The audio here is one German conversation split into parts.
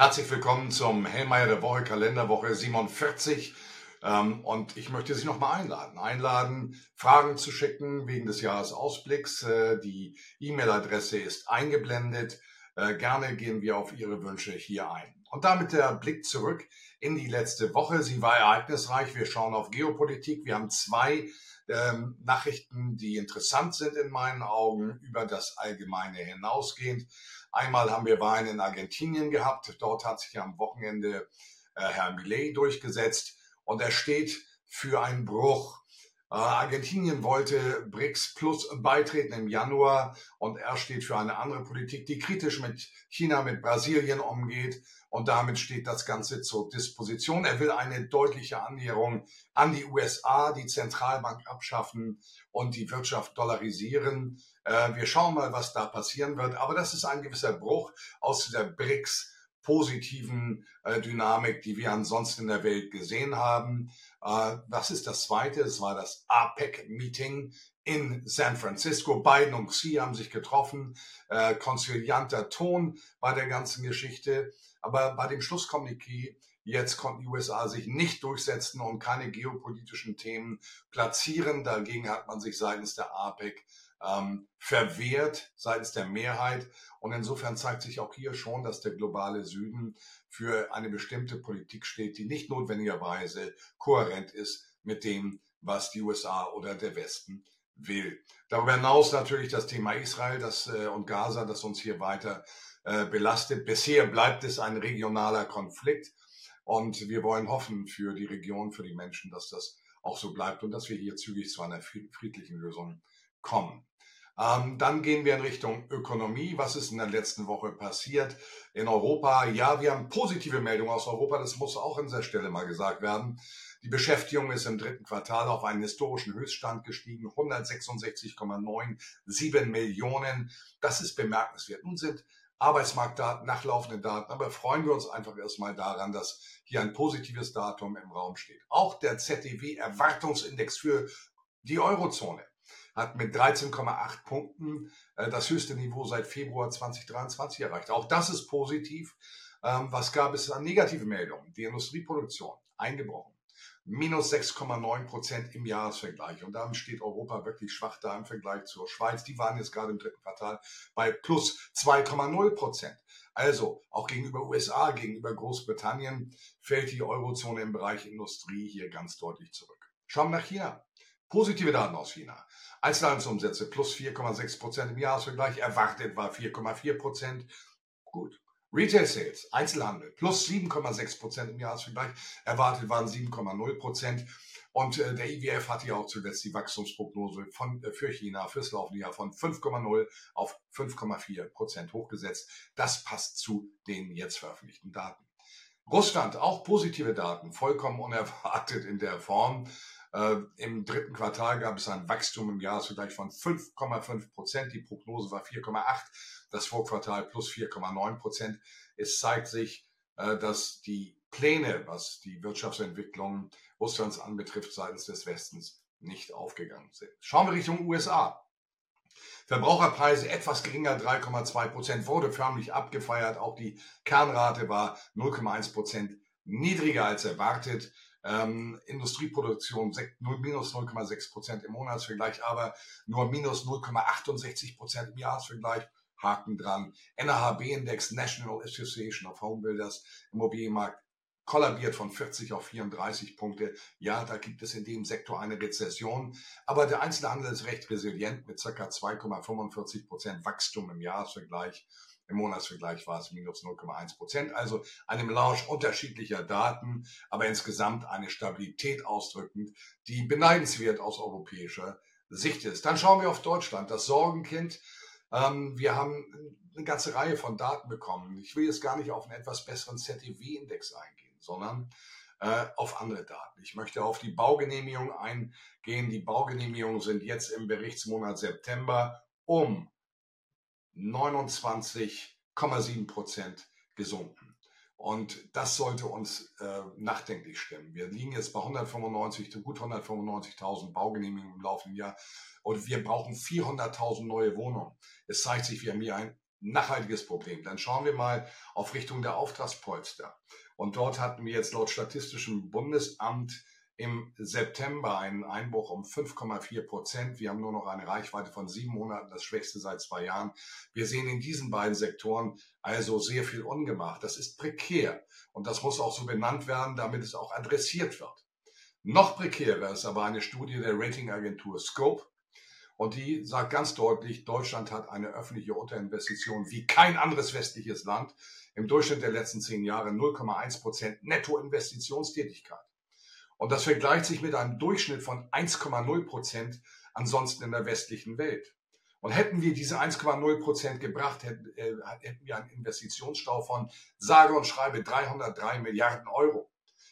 Herzlich willkommen zum Hellmeier der Woche, Kalenderwoche 47. Ähm, und ich möchte Sie nochmal einladen. Einladen, Fragen zu schicken wegen des Jahresausblicks. Äh, die E-Mail-Adresse ist eingeblendet. Äh, gerne gehen wir auf Ihre Wünsche hier ein. Und damit der Blick zurück in die letzte Woche. Sie war ereignisreich. Wir schauen auf Geopolitik. Wir haben zwei ähm, Nachrichten, die interessant sind in meinen Augen, über das Allgemeine hinausgehend. Einmal haben wir Wahlen in Argentinien gehabt. Dort hat sich am Wochenende äh, Herr Millet durchgesetzt und er steht für einen Bruch. Argentinien wollte BRICS Plus beitreten im Januar und er steht für eine andere Politik, die kritisch mit China, mit Brasilien umgeht und damit steht das Ganze zur Disposition. Er will eine deutliche Annäherung an die USA, die Zentralbank abschaffen und die Wirtschaft dollarisieren. Äh, wir schauen mal, was da passieren wird. Aber das ist ein gewisser Bruch aus der BRICS positiven äh, Dynamik, die wir ansonsten in der Welt gesehen haben. Äh, was ist das Zweite? Es war das APEC-Meeting in San Francisco. Biden und Xi haben sich getroffen. Äh, konzilianter Ton bei der ganzen Geschichte. Aber bei dem Schlusskommuniqué Jetzt konnten die USA sich nicht durchsetzen und keine geopolitischen Themen platzieren. Dagegen hat man sich seitens der APEC ähm, verwehrt, seitens der Mehrheit. Und insofern zeigt sich auch hier schon, dass der globale Süden für eine bestimmte Politik steht, die nicht notwendigerweise kohärent ist mit dem, was die USA oder der Westen will. Darüber hinaus natürlich das Thema Israel das, äh, und Gaza, das uns hier weiter äh, belastet. Bisher bleibt es ein regionaler Konflikt und wir wollen hoffen für die Region, für die Menschen, dass das auch so bleibt und dass wir hier zügig zu einer friedlichen Lösung kommen. Ähm, dann gehen wir in Richtung Ökonomie. Was ist in der letzten Woche passiert in Europa? Ja, wir haben positive Meldungen aus Europa. Das muss auch an dieser Stelle mal gesagt werden. Die Beschäftigung ist im dritten Quartal auf einen historischen Höchststand gestiegen, 166,97 Millionen. Das ist bemerkenswert. Nun sind Arbeitsmarktdaten, nachlaufende Daten, aber freuen wir uns einfach erstmal daran, dass hier ein positives Datum im Raum steht. Auch der ZDW Erwartungsindex für die Eurozone hat mit 13,8 Punkten äh, das höchste Niveau seit Februar 2023 erreicht. Auch das ist positiv. Ähm, was gab es an negative Meldungen? Die Industrieproduktion eingebrochen. Minus 6,9 Prozent im Jahresvergleich. Und damit steht Europa wirklich schwach da im Vergleich zur Schweiz. Die waren jetzt gerade im dritten Quartal bei plus 2,0 Prozent. Also auch gegenüber USA, gegenüber Großbritannien fällt die Eurozone im Bereich Industrie hier ganz deutlich zurück. Schauen wir nach China. Positive Daten aus China. Einzelhandelsumsätze plus 4,6 Prozent im Jahresvergleich. Erwartet war 4,4 Prozent. Gut. Retail Sales, Einzelhandel, plus 7,6 Prozent im Jahresvergleich. Erwartet waren 7,0 Prozent. Und äh, der IWF hatte ja auch zuletzt die Wachstumsprognose von, äh, für China fürs laufende Jahr von 5,0 auf 5,4 Prozent hochgesetzt. Das passt zu den jetzt veröffentlichten Daten. Russland, auch positive Daten, vollkommen unerwartet in der Form. Äh, Im dritten Quartal gab es ein Wachstum im Jahresvergleich von 5,5 Prozent. Die Prognose war 4,8. Das Vorquartal plus 4,9 Prozent. Es zeigt sich, äh, dass die Pläne, was die Wirtschaftsentwicklung Russlands anbetrifft, seitens des Westens nicht aufgegangen sind. Schauen wir Richtung USA. Verbraucherpreise etwas geringer, 3,2 Prozent, wurde förmlich abgefeiert. Auch die Kernrate war 0,1 Prozent niedriger als erwartet. Ähm, Industrieproduktion minus 0,6 Prozent im Monatsvergleich, aber nur minus 0,68 Prozent im Jahresvergleich. Haken dran. NAHB-Index, National Association of Home Builders, Immobilienmarkt kollabiert von 40 auf 34 Punkte. Ja, da gibt es in dem Sektor eine Rezession, aber der Einzelhandel ist recht resilient mit ca. 2,45 Prozent Wachstum im Jahresvergleich. Im Monatsvergleich war es minus 0,1 Prozent. Also eine Melange unterschiedlicher Daten, aber insgesamt eine Stabilität ausdrückend, die beneidenswert aus europäischer Sicht ist. Dann schauen wir auf Deutschland, das Sorgenkind. Ähm, wir haben eine ganze Reihe von Daten bekommen. Ich will jetzt gar nicht auf einen etwas besseren ZTW-Index eingehen, sondern äh, auf andere Daten. Ich möchte auf die Baugenehmigung eingehen. Die Baugenehmigungen sind jetzt im Berichtsmonat September um 29,7 Prozent gesunken. Und das sollte uns äh, nachdenklich stimmen. Wir liegen jetzt bei 195, gut 195.000 Baugenehmigungen im laufenden Jahr und wir brauchen 400.000 neue Wohnungen. Es zeigt sich, wir haben hier ein nachhaltiges Problem. Dann schauen wir mal auf Richtung der Auftragspolster. Und dort hatten wir jetzt laut Statistischem Bundesamt im September einen Einbruch um 5,4 Prozent. Wir haben nur noch eine Reichweite von sieben Monaten, das schwächste seit zwei Jahren. Wir sehen in diesen beiden Sektoren also sehr viel Ungemacht. Das ist prekär und das muss auch so benannt werden, damit es auch adressiert wird. Noch prekärer ist aber eine Studie der Ratingagentur Scope. Und die sagt ganz deutlich, Deutschland hat eine öffentliche Unterinvestition wie kein anderes westliches Land. Im Durchschnitt der letzten zehn Jahre 0,1 Prozent Nettoinvestitionstätigkeit. Und das vergleicht sich mit einem Durchschnitt von 1,0 Prozent ansonsten in der westlichen Welt. Und hätten wir diese 1,0 Prozent gebracht, hätten, äh, hätten wir einen Investitionsstau von sage und schreibe 303 Milliarden Euro.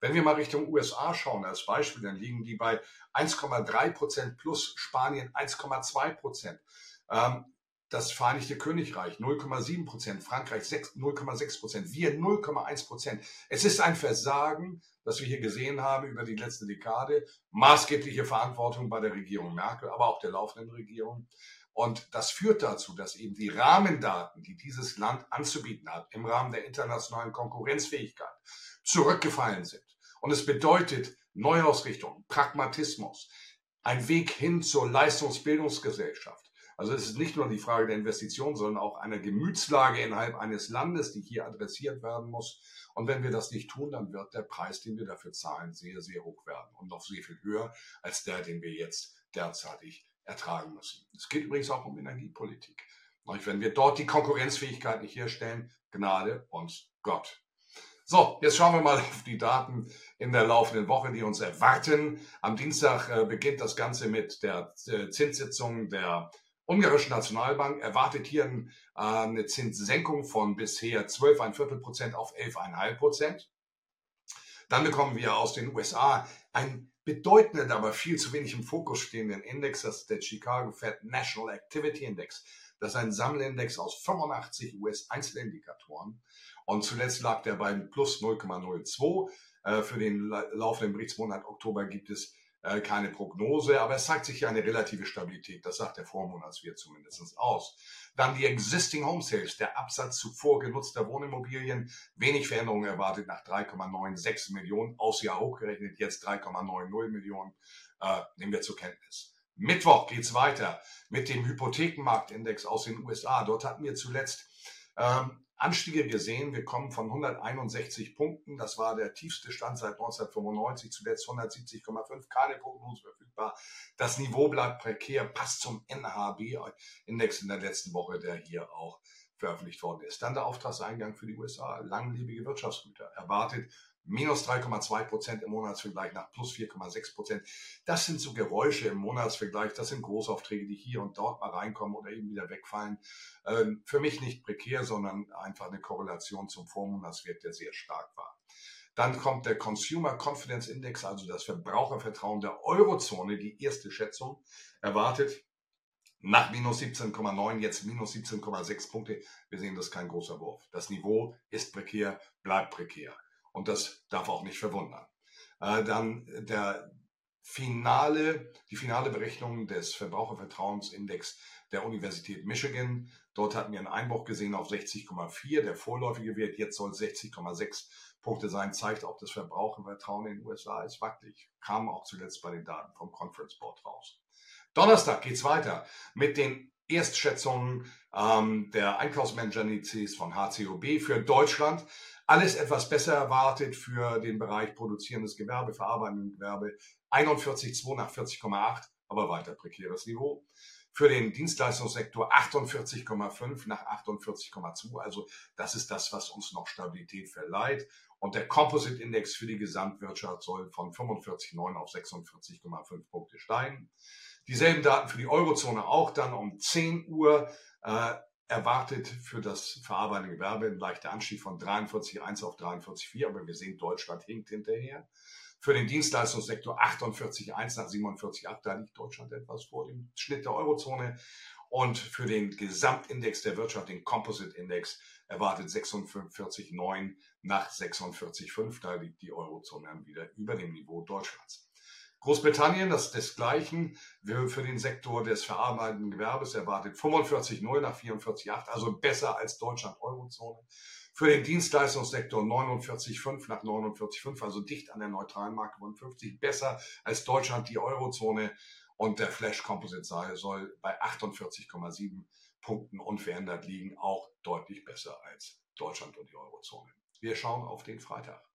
Wenn wir mal Richtung USA schauen als Beispiel, dann liegen die bei 1,3 Prozent plus Spanien 1,2 Prozent. Ähm, das Vereinigte Königreich 0,7 Prozent, Frankreich 0,6 Prozent, wir 0,1 Prozent. Es ist ein Versagen, das wir hier gesehen haben über die letzte Dekade. Maßgebliche Verantwortung bei der Regierung Merkel, aber auch der laufenden Regierung. Und das führt dazu, dass eben die Rahmendaten, die dieses Land anzubieten hat, im Rahmen der internationalen Konkurrenzfähigkeit zurückgefallen sind. Und es bedeutet Neuausrichtung, Pragmatismus, ein Weg hin zur Leistungsbildungsgesellschaft. Also es ist nicht nur die Frage der Investition, sondern auch einer Gemütslage innerhalb eines Landes, die hier adressiert werden muss. Und wenn wir das nicht tun, dann wird der Preis, den wir dafür zahlen, sehr, sehr hoch werden und noch sehr viel höher als der, den wir jetzt derzeitig ertragen müssen. Es geht übrigens auch um Energiepolitik. Wenn wir dort die Konkurrenzfähigkeit nicht herstellen, Gnade uns Gott. So, jetzt schauen wir mal auf die Daten in der laufenden Woche, die uns erwarten. Am Dienstag äh, beginnt das Ganze mit der äh, Zinssitzung der ungarischen Nationalbank. Erwartet hier ein, äh, eine Zinssenkung von bisher 12,25 Prozent auf 11,5 Prozent. Dann bekommen wir aus den USA einen bedeutenden, aber viel zu wenig im Fokus stehenden Index, das ist der Chicago Fed National Activity Index. Das ist ein Sammelindex aus 85 US-Einzelindikatoren. Und zuletzt lag der bei plus 0,02. Äh, für den laufenden Berichtsmonat Oktober gibt es äh, keine Prognose, aber es zeigt sich ja eine relative Stabilität. Das sagt der Vormonatswert zumindest aus. Dann die Existing Home Sales, der Absatz zuvor genutzter Wohnimmobilien, wenig Veränderungen erwartet nach 3,96 Millionen, aus Jahr hochgerechnet jetzt 3,90 Millionen, äh, nehmen wir zur Kenntnis. Mittwoch geht's weiter mit dem Hypothekenmarktindex aus den USA. Dort hatten wir zuletzt ähm, Anstiege gesehen. Wir kommen von 161 Punkten. Das war der tiefste Stand seit 1995, zuletzt 170,5. Keine Prognose verfügbar. Das Niveau bleibt prekär, passt zum NHB-Index in der letzten Woche, der hier auch veröffentlicht worden ist. Dann der Auftragseingang für die USA. Langlebige Wirtschaftsgüter erwartet minus 3,2 Prozent im Monatsvergleich nach plus 4,6 Prozent. Das sind so Geräusche im Monatsvergleich. Das sind Großaufträge, die hier und dort mal reinkommen oder eben wieder wegfallen. Ähm, für mich nicht prekär, sondern einfach eine Korrelation zum Vormonatswert, der sehr stark war. Dann kommt der Consumer Confidence Index, also das Verbrauchervertrauen der Eurozone, die erste Schätzung erwartet. Nach minus 17,9, jetzt minus 17,6 Punkte. Wir sehen, das ist kein großer Wurf. Das Niveau ist prekär, bleibt prekär. Und das darf auch nicht verwundern. Äh, dann der finale, die finale Berechnung des Verbrauchervertrauensindex der Universität Michigan. Dort hatten wir einen Einbruch gesehen auf 60,4. Der vorläufige Wert jetzt soll 60,6 Punkte sein, zeigt auch das Verbrauchervertrauen in den USA ist wackelig. Kam auch zuletzt bei den Daten vom Conference Board raus. Donnerstag geht's weiter mit den Erstschätzungen ähm, der Einkaufsmanager-Indizes von HCOB für Deutschland alles etwas besser erwartet für den Bereich produzierendes Gewerbe, verarbeitendes Gewerbe. 41,2 nach 40,8, aber weiter prekäres Niveau. Für den Dienstleistungssektor 48,5 nach 48,2. Also das ist das, was uns noch Stabilität verleiht. Und der Composite Index für die Gesamtwirtschaft soll von 45,9 auf 46,5 Punkte steigen. Dieselben Daten für die Eurozone auch dann um 10 Uhr. Äh, erwartet für das verarbeitende Gewerbe ein leichter Anstieg von 43,1 auf 43,4, aber wir sehen, Deutschland hinkt hinterher. Für den Dienstleistungssektor 48,1 nach 47,8, da liegt Deutschland etwas vor dem Schnitt der Eurozone. Und für den Gesamtindex der Wirtschaft, den Composite Index, erwartet 46,9 nach 46,5, da liegt die Eurozone dann wieder über dem Niveau Deutschlands. Großbritannien, das desgleichen, für den Sektor des verarbeitenden Gewerbes erwartet 45,0 nach 44,8, also besser als Deutschland Eurozone. Für den Dienstleistungssektor 49,5 nach 49,5, also dicht an der neutralen Marke von 50, besser als Deutschland die Eurozone. Und der Flash Composite soll bei 48,7 Punkten unverändert liegen, auch deutlich besser als Deutschland und die Eurozone. Wir schauen auf den Freitag.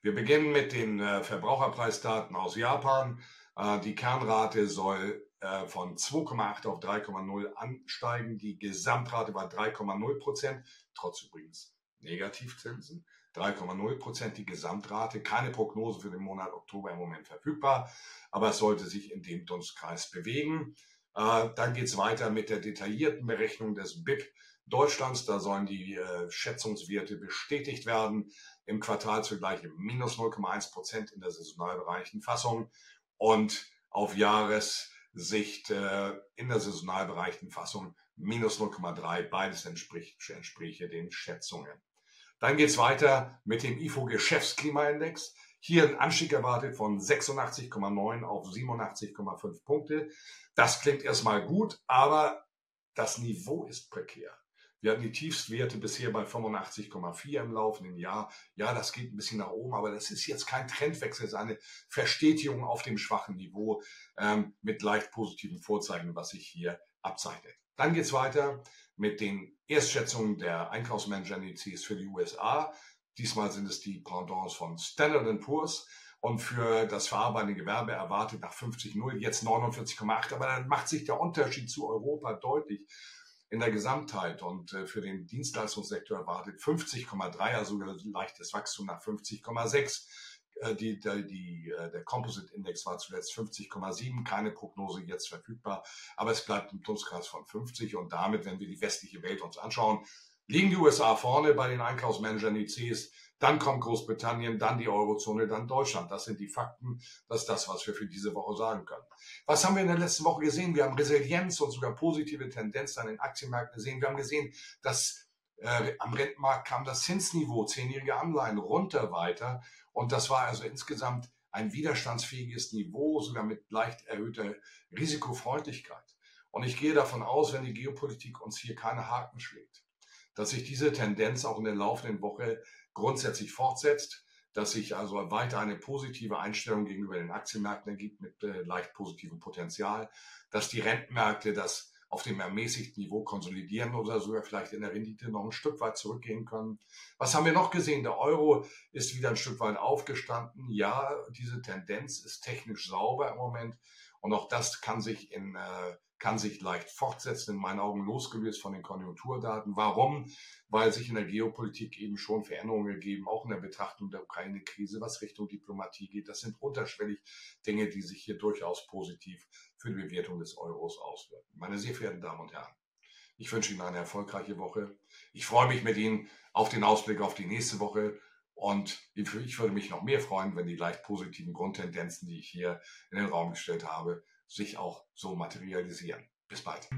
Wir beginnen mit den äh, Verbraucherpreisdaten aus Japan. Äh, die Kernrate soll äh, von 2,8 auf 3,0 ansteigen. Die Gesamtrate war 3,0 Prozent, trotz übrigens Negativzinsen. 3,0 Prozent die Gesamtrate. Keine Prognose für den Monat Oktober im Moment verfügbar, aber es sollte sich in dem Dunstkreis bewegen. Äh, dann geht es weiter mit der detaillierten Berechnung des BIP Deutschlands. Da sollen die Schätzungswerte bestätigt werden. Im Quartalsvergleich minus 0,1 Prozent in der saisonal bereichten Fassung und auf Jahressicht äh, in der saisonal bereichten Fassung minus 0,3. Beides entspricht, entspricht den Schätzungen. Dann geht es weiter mit dem IFO Geschäftsklimaindex. Hier ein Anstieg erwartet von 86,9 auf 87,5 Punkte. Das klingt erstmal gut, aber das Niveau ist prekär. Wir hatten die Tiefstwerte bisher bei 85,4 im laufenden Jahr. Ja, das geht ein bisschen nach oben, aber das ist jetzt kein Trendwechsel, es ist eine Verstetigung auf dem schwachen Niveau ähm, mit leicht positiven Vorzeichen, was sich hier abzeichnet. Dann geht's weiter mit den Erstschätzungen der Einkaufsmanager-Indizes für die USA. Diesmal sind es die Pendants von Standard Poor's. Und für das verarbeitende Gewerbe erwartet nach 50,0 jetzt 49,8. Aber dann macht sich der Unterschied zu Europa deutlich in der Gesamtheit. Und äh, für den Dienstleistungssektor erwartet 50,3, also leichtes Wachstum nach 50,6. Äh, die, die, die, äh, der Composite Index war zuletzt 50,7, keine Prognose jetzt verfügbar, aber es bleibt ein Pluskreis von 50 und damit, wenn wir die westliche Welt uns anschauen, liegen die USA vorne bei den Einkaufsmanagern ICs, dann kommt Großbritannien, dann die Eurozone, dann Deutschland. Das sind die Fakten. Das ist das, was wir für diese Woche sagen können. Was haben wir in der letzten Woche gesehen? Wir haben Resilienz und sogar positive Tendenzen an den Aktienmärkten gesehen. Wir haben gesehen, dass äh, am Rentenmarkt kam das Zinsniveau, zehnjährige Anleihen runter weiter. Und das war also insgesamt ein widerstandsfähiges Niveau, sogar mit leicht erhöhter Risikofreundlichkeit. Und ich gehe davon aus, wenn die Geopolitik uns hier keine Haken schlägt, dass sich diese Tendenz auch in der laufenden Woche grundsätzlich fortsetzt, dass sich also weiter eine positive Einstellung gegenüber den Aktienmärkten ergibt mit äh, leicht positivem Potenzial, dass die Rentenmärkte das auf dem ermäßigten Niveau konsolidieren oder sogar vielleicht in der Rendite noch ein Stück weit zurückgehen können. Was haben wir noch gesehen? Der Euro ist wieder ein Stück weit aufgestanden. Ja, diese Tendenz ist technisch sauber im Moment und auch das kann sich in äh, kann sich leicht fortsetzen, in meinen Augen losgelöst von den Konjunkturdaten. Warum? Weil sich in der Geopolitik eben schon Veränderungen ergeben, auch in der Betrachtung der Ukraine-Krise, was Richtung Diplomatie geht. Das sind unterschwellig Dinge, die sich hier durchaus positiv für die Bewertung des Euros auswirken. Meine sehr verehrten Damen und Herren, ich wünsche Ihnen eine erfolgreiche Woche. Ich freue mich mit Ihnen auf den Ausblick auf die nächste Woche. Und ich würde mich noch mehr freuen, wenn die leicht positiven Grundtendenzen, die ich hier in den Raum gestellt habe, sich auch so materialisieren. Bis bald.